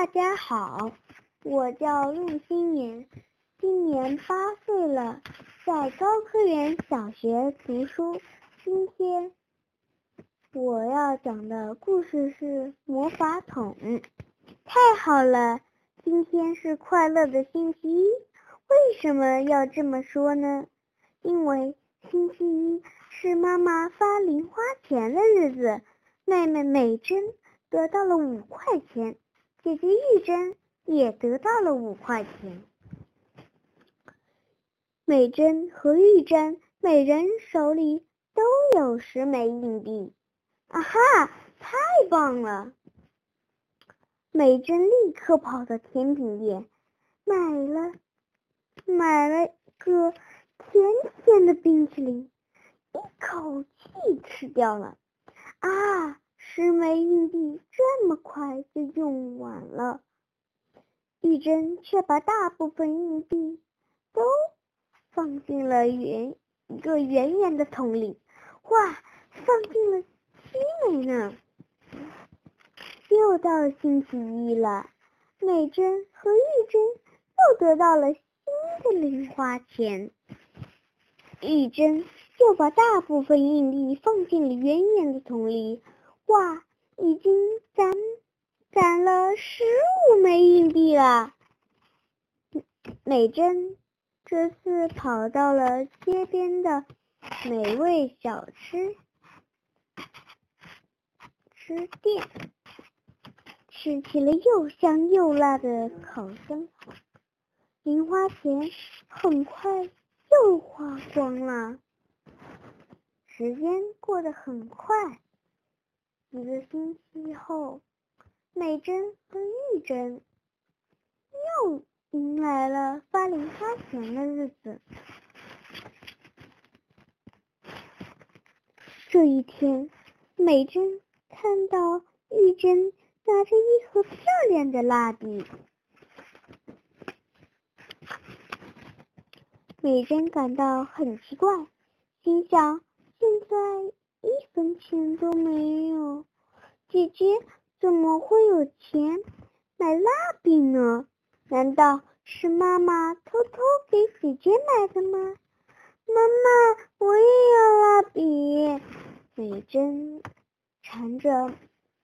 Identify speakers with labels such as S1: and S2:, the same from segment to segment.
S1: 大家好，我叫陆心妍，今年八岁了，在高科园小学读书。今天我要讲的故事是魔法桶。太好了，今天是快乐的星期一。为什么要这么说呢？因为星期一是妈妈发零花钱的日子，妹妹美珍得到了五块钱。姐姐玉珍也得到了五块钱。美珍和玉珍每人手里都有十枚硬币。啊哈！太棒了！美珍立刻跑到甜品店，买了买了个甜甜的冰淇淋，一口气吃掉了。啊！十枚硬币这么快就用完了，玉珍却把大部分硬币都放进了圆一个圆圆的桶里。哇，放进了七枚呢！又到星期一了，美珍和玉珍又得到了新的零花钱。玉珍又把大部分硬币放进了圆圆的桶里。哇，已经攒攒了十五枚硬币了。美珍这次跑到了街边的美味小吃吃店，吃起了又香又辣的烤生蚝。零花钱很快又花光了，时间过得很快。一个星期后，美珍和玉珍又迎来了发零花钱的日子。这一天，美珍看到玉珍拿着一盒漂亮的蜡笔，美珍感到很奇怪，心想：现在。一分钱都没有，姐姐怎么会有钱买蜡笔呢？难道是妈妈偷偷给姐姐买的吗？妈妈，我也要蜡笔！美珍缠着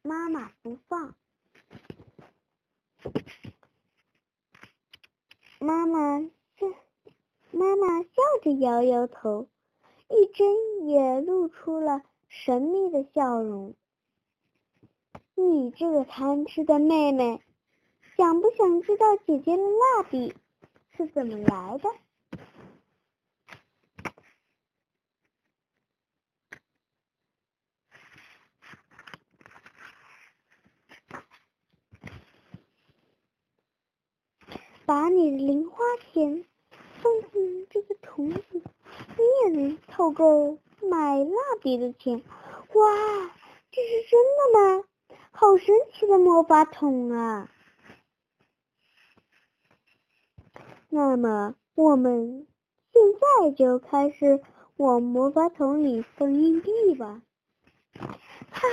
S1: 妈妈不放，妈妈笑，妈妈笑着摇摇头。玉珍也露出了神秘的笑容。你这个贪吃的妹妹，想不想知道姐姐的蜡笔是怎么来的？把你的零花钱放进这个桶里。你也能凑够买蜡笔的钱，哇，这是真的吗？好神奇的魔法桶啊！那么我们现在就开始往魔法桶里放硬币吧！哈哈，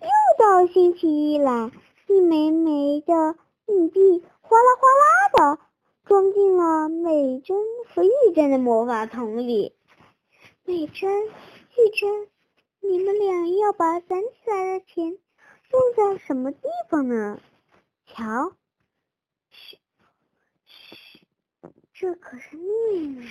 S1: 又到星期一了，一枚枚的硬币哗啦哗啦的。装进了美珍和玉珍的魔法桶里。美珍、玉珍，你们俩要把攒起来的钱用在什么地方呢？瞧，嘘，嘘，这可是秘密。